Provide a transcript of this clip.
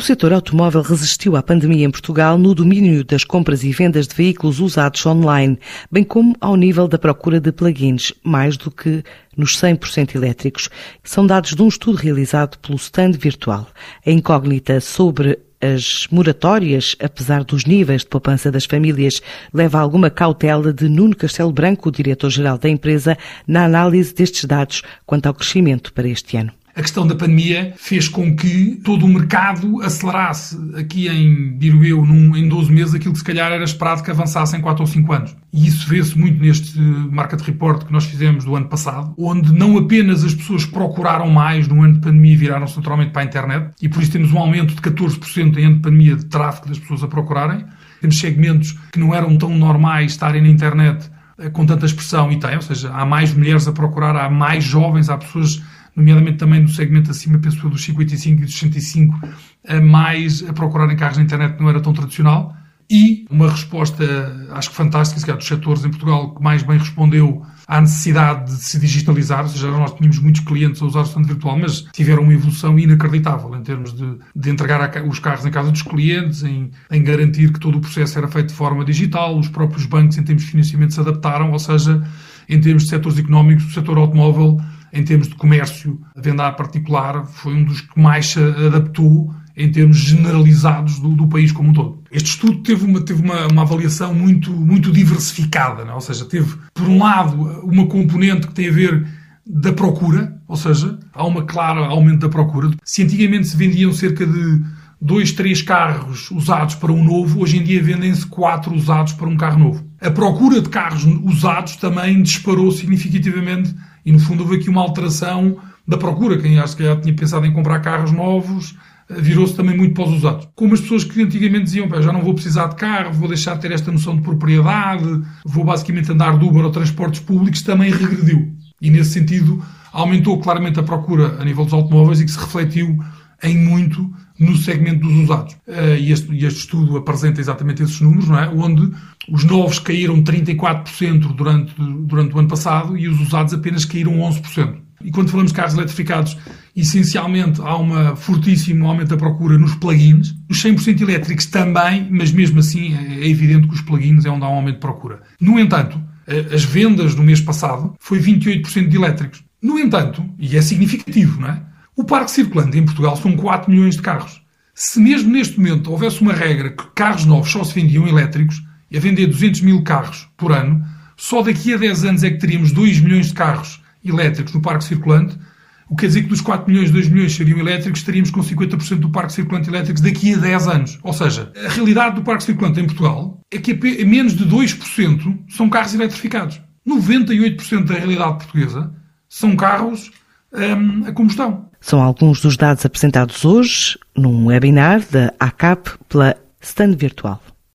O setor automóvel resistiu à pandemia em Portugal no domínio das compras e vendas de veículos usados online, bem como ao nível da procura de plugins, mais do que nos 100% elétricos. São dados de um estudo realizado pelo Stand Virtual. A incógnita sobre as moratórias, apesar dos níveis de poupança das famílias, leva a alguma cautela de Nuno Castelo Branco, diretor-geral da empresa, na análise destes dados quanto ao crescimento para este ano a questão da pandemia fez com que todo o mercado acelerasse aqui em, digo num, em 12 meses aquilo que se calhar era esperado que avançasse em 4 ou 5 anos. E isso vê-se muito neste market report que nós fizemos do ano passado, onde não apenas as pessoas procuraram mais no ano de pandemia viraram-se naturalmente para a internet, e por isso temos um aumento de 14% em ano de pandemia de tráfego das pessoas a procurarem. Temos segmentos que não eram tão normais estarem na internet eh, com tanta expressão e tem, ou seja, há mais mulheres a procurar, há mais jovens, há pessoas nomeadamente também no segmento acima, penso dos 55 e dos 65, a mais a procurarem carros na internet não era tão tradicional. E uma resposta, acho que fantástica, se dos setores em Portugal que mais bem respondeu à necessidade de se digitalizar, ou seja, nós tínhamos muitos clientes a usar o stand virtual, mas tiveram uma evolução inacreditável em termos de, de entregar os carros em casa dos clientes, em, em garantir que todo o processo era feito de forma digital, os próprios bancos em termos de financiamento se adaptaram, ou seja, em termos de setores económicos, o setor automóvel em termos de comércio, a venda particular foi um dos que mais se adaptou em termos generalizados do, do, país como um todo. Este estudo teve uma, teve uma, uma avaliação muito, muito diversificada, não? É? ou seja, teve, por um lado, uma componente que tem a ver da procura, ou seja, há uma clara aumento da procura. Se antigamente se vendiam cerca de dois, três carros usados para um novo, hoje em dia vendem-se quatro usados para um carro novo. A procura de carros usados também disparou significativamente e, no fundo, houve aqui uma alteração da procura. Quem acho que já tinha pensado em comprar carros novos eh, virou-se também muito para os usados. Como as pessoas que antigamente diziam, já não vou precisar de carro, vou deixar de ter esta noção de propriedade, vou basicamente andar de Uber ou transportes públicos, também regrediu. E, nesse sentido, aumentou claramente a procura a nível dos automóveis e que se refletiu em muito no segmento dos usados. Uh, e, este, este, estudo apresenta exatamente esses números, não é? onde os novos caíram 34% durante, durante o ano passado e os usados apenas caíram 11%. E quando falamos de carros eletrificados, essencialmente há um fortíssimo aumento da procura nos plugins. Os 100% elétricos também, mas mesmo assim é evidente que os plugins é onde há um aumento de procura. No entanto, as vendas no mês passado foi 28% de elétricos. No entanto, e é significativo, não é? O parque circulante em Portugal são 4 milhões de carros. Se mesmo neste momento houvesse uma regra que carros novos só se vendiam elétricos, e a vender 200 mil carros por ano, só daqui a 10 anos é que teríamos 2 milhões de carros elétricos no parque circulante, o que quer dizer que dos 4 milhões, 2 milhões seriam elétricos, estaríamos com 50% do parque circulante elétricos daqui a 10 anos. Ou seja, a realidade do parque circulante em Portugal é que menos de 2% são carros eletrificados. 98% da realidade portuguesa são carros um, a combustão. São alguns dos dados apresentados hoje num webinar da ACAP pela Stand Virtual.